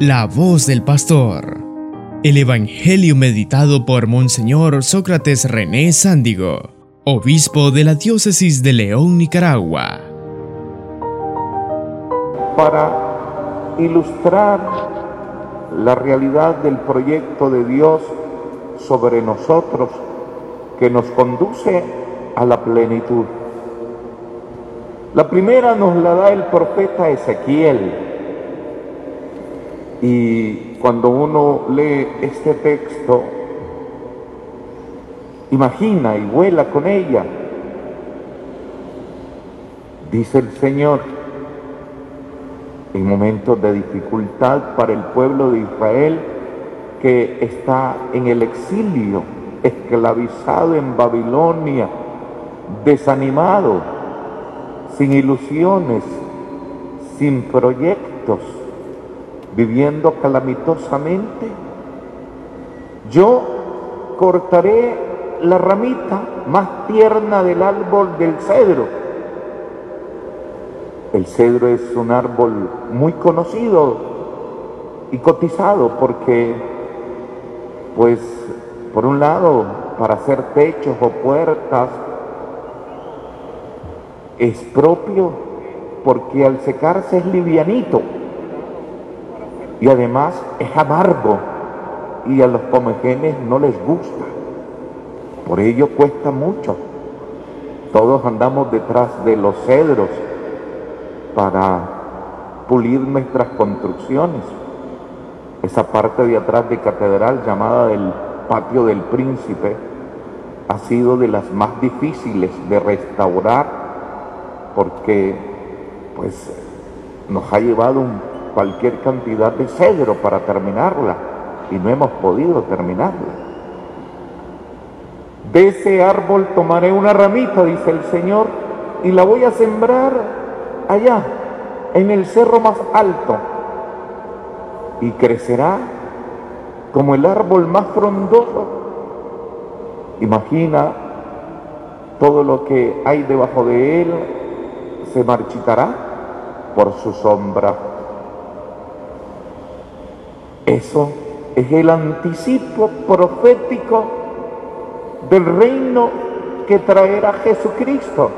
La voz del pastor. El Evangelio meditado por Monseñor Sócrates René Sándigo, obispo de la diócesis de León, Nicaragua. Para ilustrar la realidad del proyecto de Dios sobre nosotros que nos conduce a la plenitud. La primera nos la da el profeta Ezequiel y cuando uno lee este texto, imagina y vuela con ella. Dice el Señor, en momentos de dificultad para el pueblo de Israel que está en el exilio, esclavizado en Babilonia, desanimado, sin ilusiones, sin proyectos viviendo calamitosamente, yo cortaré la ramita más tierna del árbol del cedro. El cedro es un árbol muy conocido y cotizado porque, pues, por un lado, para hacer techos o puertas, es propio porque al secarse es livianito y además es amargo y a los comejenes no les gusta. Por ello cuesta mucho. Todos andamos detrás de los cedros para pulir nuestras construcciones. Esa parte de atrás de catedral llamada el patio del príncipe ha sido de las más difíciles de restaurar porque pues nos ha llevado un cualquier cantidad de cedro para terminarla y no hemos podido terminarla. De ese árbol tomaré una ramita, dice el Señor, y la voy a sembrar allá, en el cerro más alto, y crecerá como el árbol más frondoso. Imagina todo lo que hay debajo de él se marchitará por su sombra. Eso es el anticipo profético del reino que traerá Jesucristo.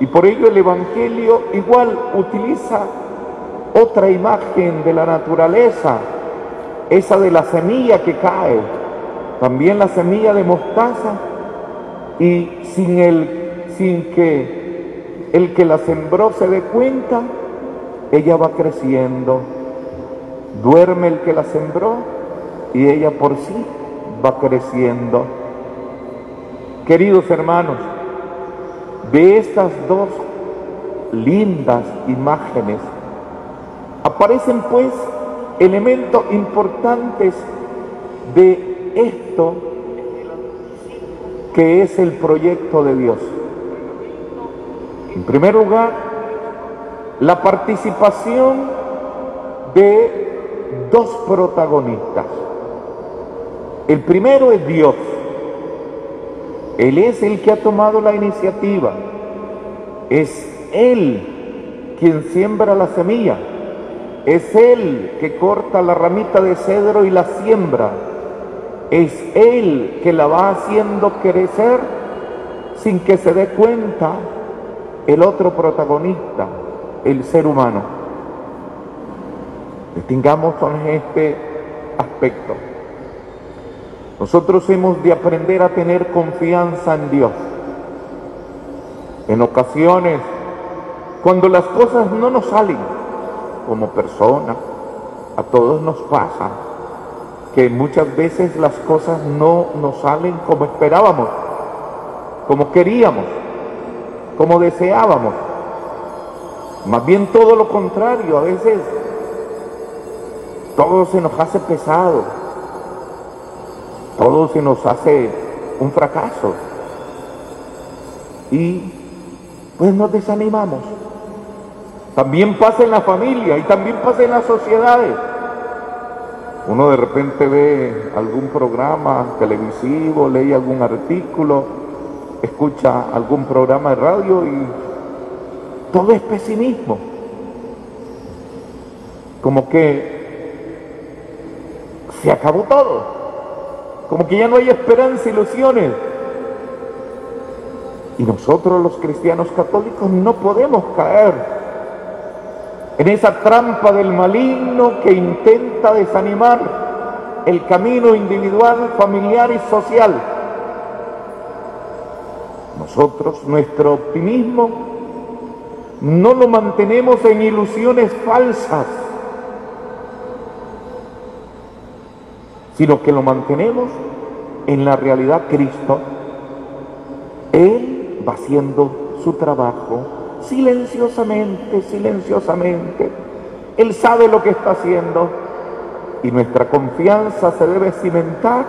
Y por ello el Evangelio igual utiliza otra imagen de la naturaleza, esa de la semilla que cae, también la semilla de mostaza, y sin, el, sin que el que la sembró se dé cuenta, ella va creciendo Duerme el que la sembró y ella por sí va creciendo. Queridos hermanos, de estas dos lindas imágenes aparecen pues elementos importantes de esto que es el proyecto de Dios. En primer lugar, la participación de dos protagonistas. El primero es Dios. Él es el que ha tomado la iniciativa. Es Él quien siembra la semilla. Es Él que corta la ramita de cedro y la siembra. Es Él que la va haciendo crecer sin que se dé cuenta el otro protagonista, el ser humano. Distingamos con este aspecto. Nosotros hemos de aprender a tener confianza en Dios. En ocasiones, cuando las cosas no nos salen como persona, a todos nos pasa que muchas veces las cosas no nos salen como esperábamos, como queríamos, como deseábamos. Más bien todo lo contrario, a veces todo se nos hace pesado, todo se nos hace un fracaso. Y pues nos desanimamos. También pasa en la familia y también pasa en las sociedades. Uno de repente ve algún programa televisivo, lee algún artículo, escucha algún programa de radio y todo es pesimismo. Como que se acabó todo. Como que ya no hay esperanza, ilusiones. Y nosotros los cristianos católicos no podemos caer en esa trampa del maligno que intenta desanimar el camino individual, familiar y social. Nosotros, nuestro optimismo, no lo mantenemos en ilusiones falsas, sino que lo mantenemos en la realidad Cristo. Él va haciendo su trabajo silenciosamente, silenciosamente. Él sabe lo que está haciendo y nuestra confianza se debe cimentar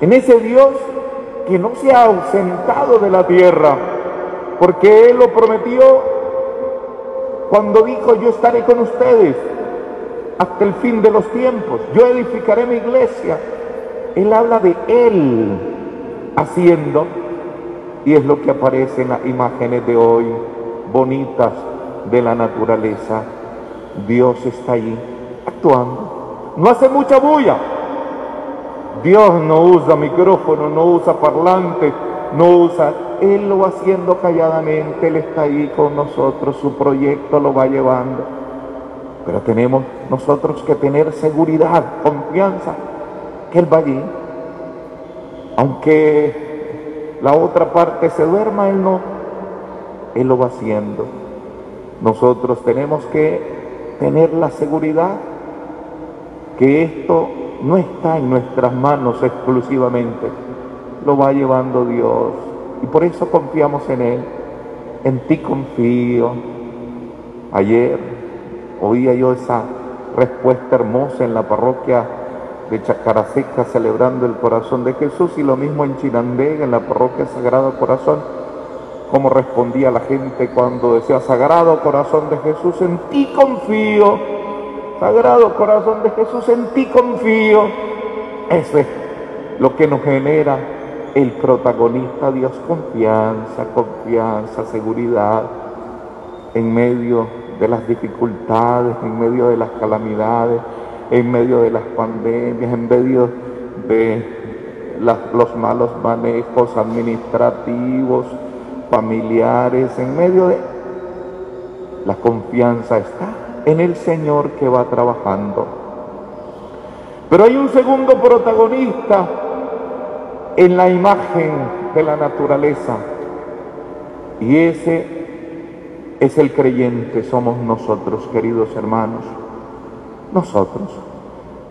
en ese Dios que no se ha ausentado de la tierra, porque Él lo prometió cuando dijo, yo estaré con ustedes hasta el fin de los tiempos, yo edificaré mi iglesia. Él habla de Él haciendo, y es lo que aparece en las imágenes de hoy, bonitas de la naturaleza. Dios está allí actuando. No hace mucha bulla. Dios no usa micrófono, no usa parlante, no usa... Él lo va haciendo calladamente, Él está ahí con nosotros, su proyecto lo va llevando. Pero tenemos nosotros que tener seguridad, confianza, que Él va allí. Aunque la otra parte se duerma, Él no. Él lo va haciendo. Nosotros tenemos que tener la seguridad que esto no está en nuestras manos exclusivamente, lo va llevando Dios. Y por eso confiamos en Él. En ti confío. Ayer oía yo esa respuesta hermosa en la parroquia de Chacaraseca celebrando el corazón de Jesús y lo mismo en Chinandega, en la parroquia Sagrado Corazón, como respondía la gente cuando decía Sagrado Corazón de Jesús, en ti confío, Sagrado Corazón de Jesús, en ti confío. Eso es lo que nos genera el protagonista Dios, confianza, confianza, seguridad en medio de las dificultades, en medio de las calamidades, en medio de las pandemias, en medio de los malos manejos administrativos, familiares, en medio de... La confianza está en el Señor que va trabajando. Pero hay un segundo protagonista en la imagen de la naturaleza y ese es el creyente, somos nosotros, queridos hermanos nosotros.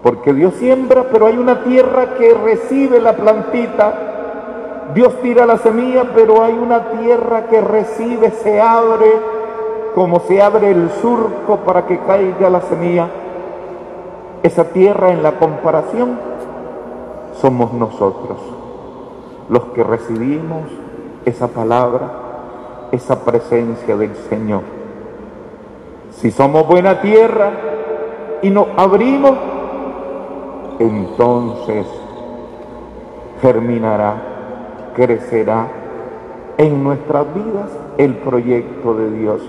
Porque Dios siembra, pero hay una tierra que recibe la plantita. Dios tira la semilla, pero hay una tierra que recibe, se abre, como se abre el surco para que caiga la semilla. Esa tierra en la comparación somos nosotros, los que recibimos esa palabra, esa presencia del Señor. Si somos buena tierra, y nos abrimos, entonces germinará, crecerá en nuestras vidas el proyecto de Dios.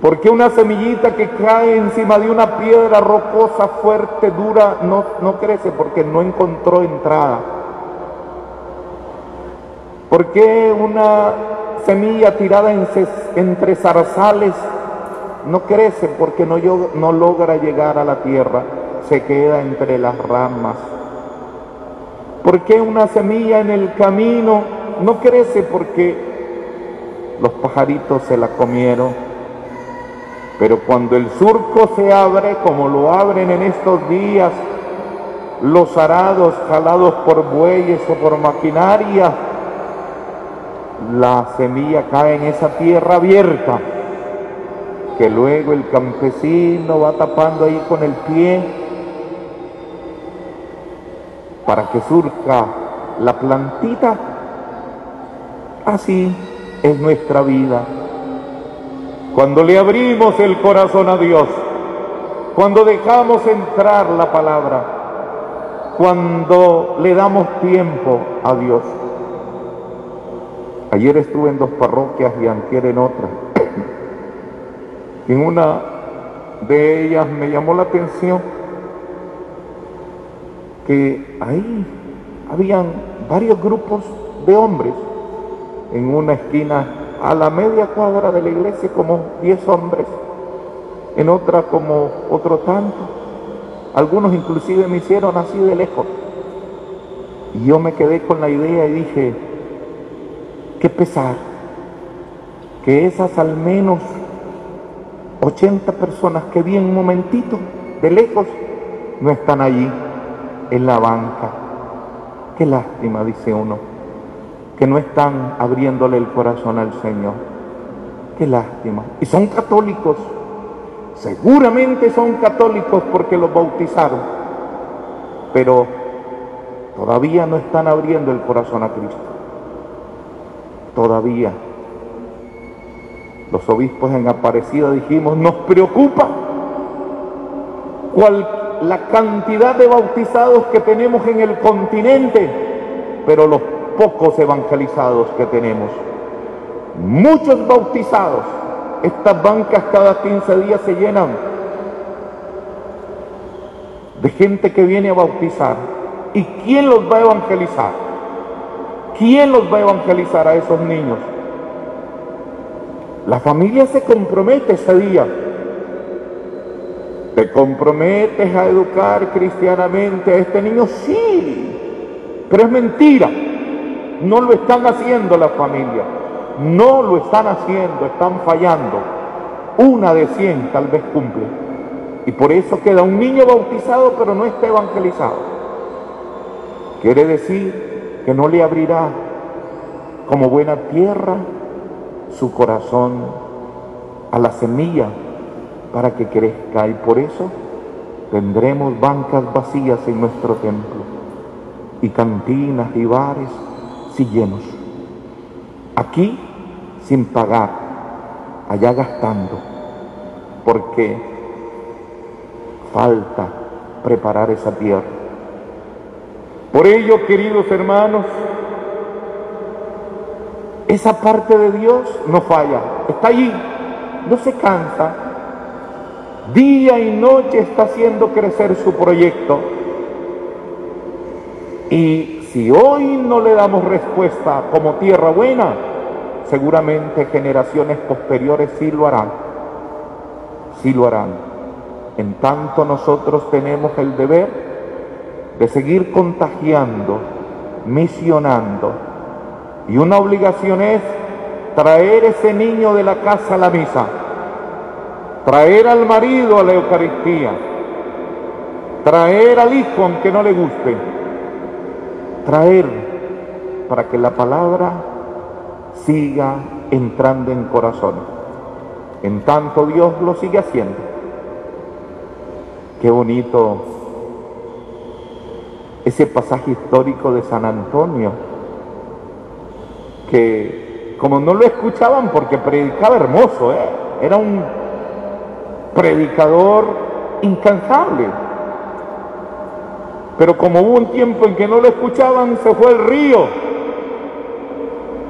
Porque una semillita que cae encima de una piedra rocosa, fuerte, dura, no, no crece porque no encontró entrada. Porque una semilla tirada entre zarzales no crece porque no, no logra llegar a la tierra, se queda entre las ramas. ¿Por qué una semilla en el camino no crece? Porque los pajaritos se la comieron. Pero cuando el surco se abre, como lo abren en estos días, los arados jalados por bueyes o por maquinaria, la semilla cae en esa tierra abierta que luego el campesino va tapando ahí con el pie para que surca la plantita. Así es nuestra vida. Cuando le abrimos el corazón a Dios, cuando dejamos entrar la palabra, cuando le damos tiempo a Dios. Ayer estuve en dos parroquias y antier en otra. En una de ellas me llamó la atención que ahí habían varios grupos de hombres en una esquina a la media cuadra de la iglesia como 10 hombres, en otra como otro tanto. Algunos inclusive me hicieron así de lejos. Y yo me quedé con la idea y dije, qué pesar que esas al menos 80 personas que vi en un momentito de lejos no están allí en la banca. Qué lástima, dice uno, que no están abriéndole el corazón al Señor. Qué lástima. Y son católicos. Seguramente son católicos porque los bautizaron. Pero todavía no están abriendo el corazón a Cristo. Todavía. Los obispos en Aparecida dijimos, nos preocupa cuál la cantidad de bautizados que tenemos en el continente, pero los pocos evangelizados que tenemos. Muchos bautizados. Estas bancas cada 15 días se llenan de gente que viene a bautizar. ¿Y quién los va a evangelizar? ¿Quién los va a evangelizar a esos niños? La familia se compromete ese día. ¿Te comprometes a educar cristianamente a este niño? Sí, pero es mentira. No lo están haciendo la familia. No lo están haciendo, están fallando. Una de cien tal vez cumple. Y por eso queda un niño bautizado pero no está evangelizado. Quiere decir que no le abrirá como buena tierra su corazón a la semilla para que crezca y por eso tendremos bancas vacías en nuestro templo y cantinas y bares si llenos. Aquí sin pagar, allá gastando, porque falta preparar esa tierra. Por ello, queridos hermanos, esa parte de Dios no falla, está allí, no se cansa. Día y noche está haciendo crecer su proyecto. Y si hoy no le damos respuesta como tierra buena, seguramente generaciones posteriores sí lo harán. Sí lo harán. En tanto nosotros tenemos el deber de seguir contagiando, misionando, y una obligación es traer ese niño de la casa a la misa, traer al marido a la Eucaristía, traer al hijo aunque no le guste, traer para que la palabra siga entrando en corazón. En tanto Dios lo sigue haciendo. Qué bonito ese pasaje histórico de San Antonio que como no lo escuchaban porque predicaba hermoso, ¿eh? era un predicador incansable. Pero como hubo un tiempo en que no lo escuchaban, se fue al río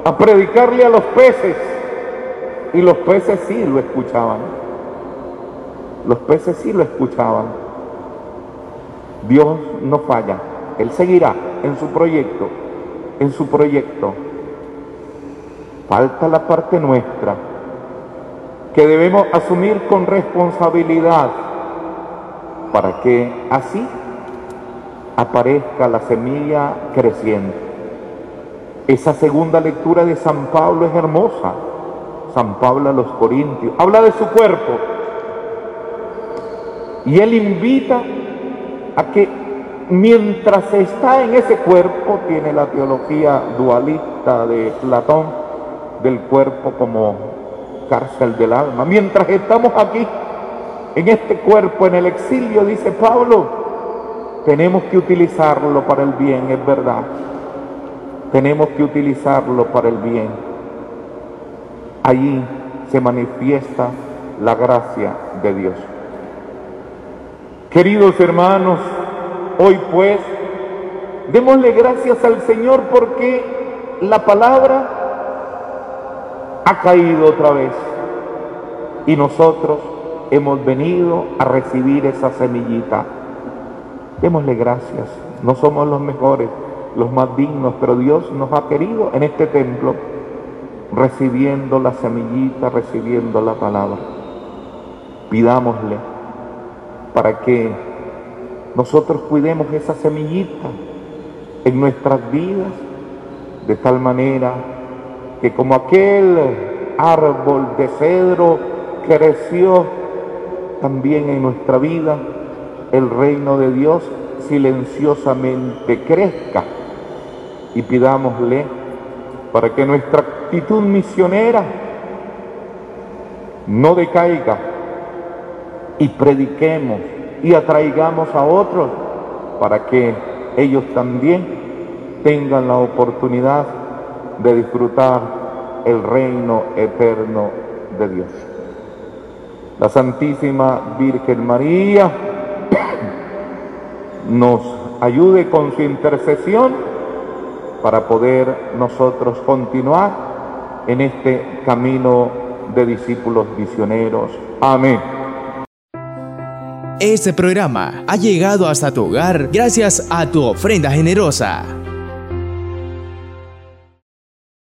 a predicarle a los peces. Y los peces sí lo escuchaban. Los peces sí lo escuchaban. Dios no falla. Él seguirá en su proyecto, en su proyecto. Falta la parte nuestra, que debemos asumir con responsabilidad para que así aparezca la semilla creciente. Esa segunda lectura de San Pablo es hermosa. San Pablo a los Corintios habla de su cuerpo y él invita a que mientras está en ese cuerpo, tiene la teología dualista de Platón, del cuerpo como cárcel del alma. Mientras estamos aquí, en este cuerpo, en el exilio, dice Pablo, tenemos que utilizarlo para el bien, es verdad. Tenemos que utilizarlo para el bien. Allí se manifiesta la gracia de Dios. Queridos hermanos, hoy pues, démosle gracias al Señor porque la palabra ha caído otra vez. Y nosotros hemos venido a recibir esa semillita. Démosle gracias No somos los mejores, los más dignos, pero Dios nos ha querido en este templo recibiendo la semillita, recibiendo la palabra. Pidámosle para que nosotros cuidemos esa semillita en nuestras vidas de tal manera que como aquel árbol de cedro creció también en nuestra vida, el reino de Dios silenciosamente crezca. Y pidámosle para que nuestra actitud misionera no decaiga y prediquemos y atraigamos a otros para que ellos también tengan la oportunidad de disfrutar el reino eterno de Dios. La Santísima Virgen María nos ayude con su intercesión para poder nosotros continuar en este camino de discípulos misioneros. Amén. Este programa ha llegado hasta tu hogar gracias a tu ofrenda generosa.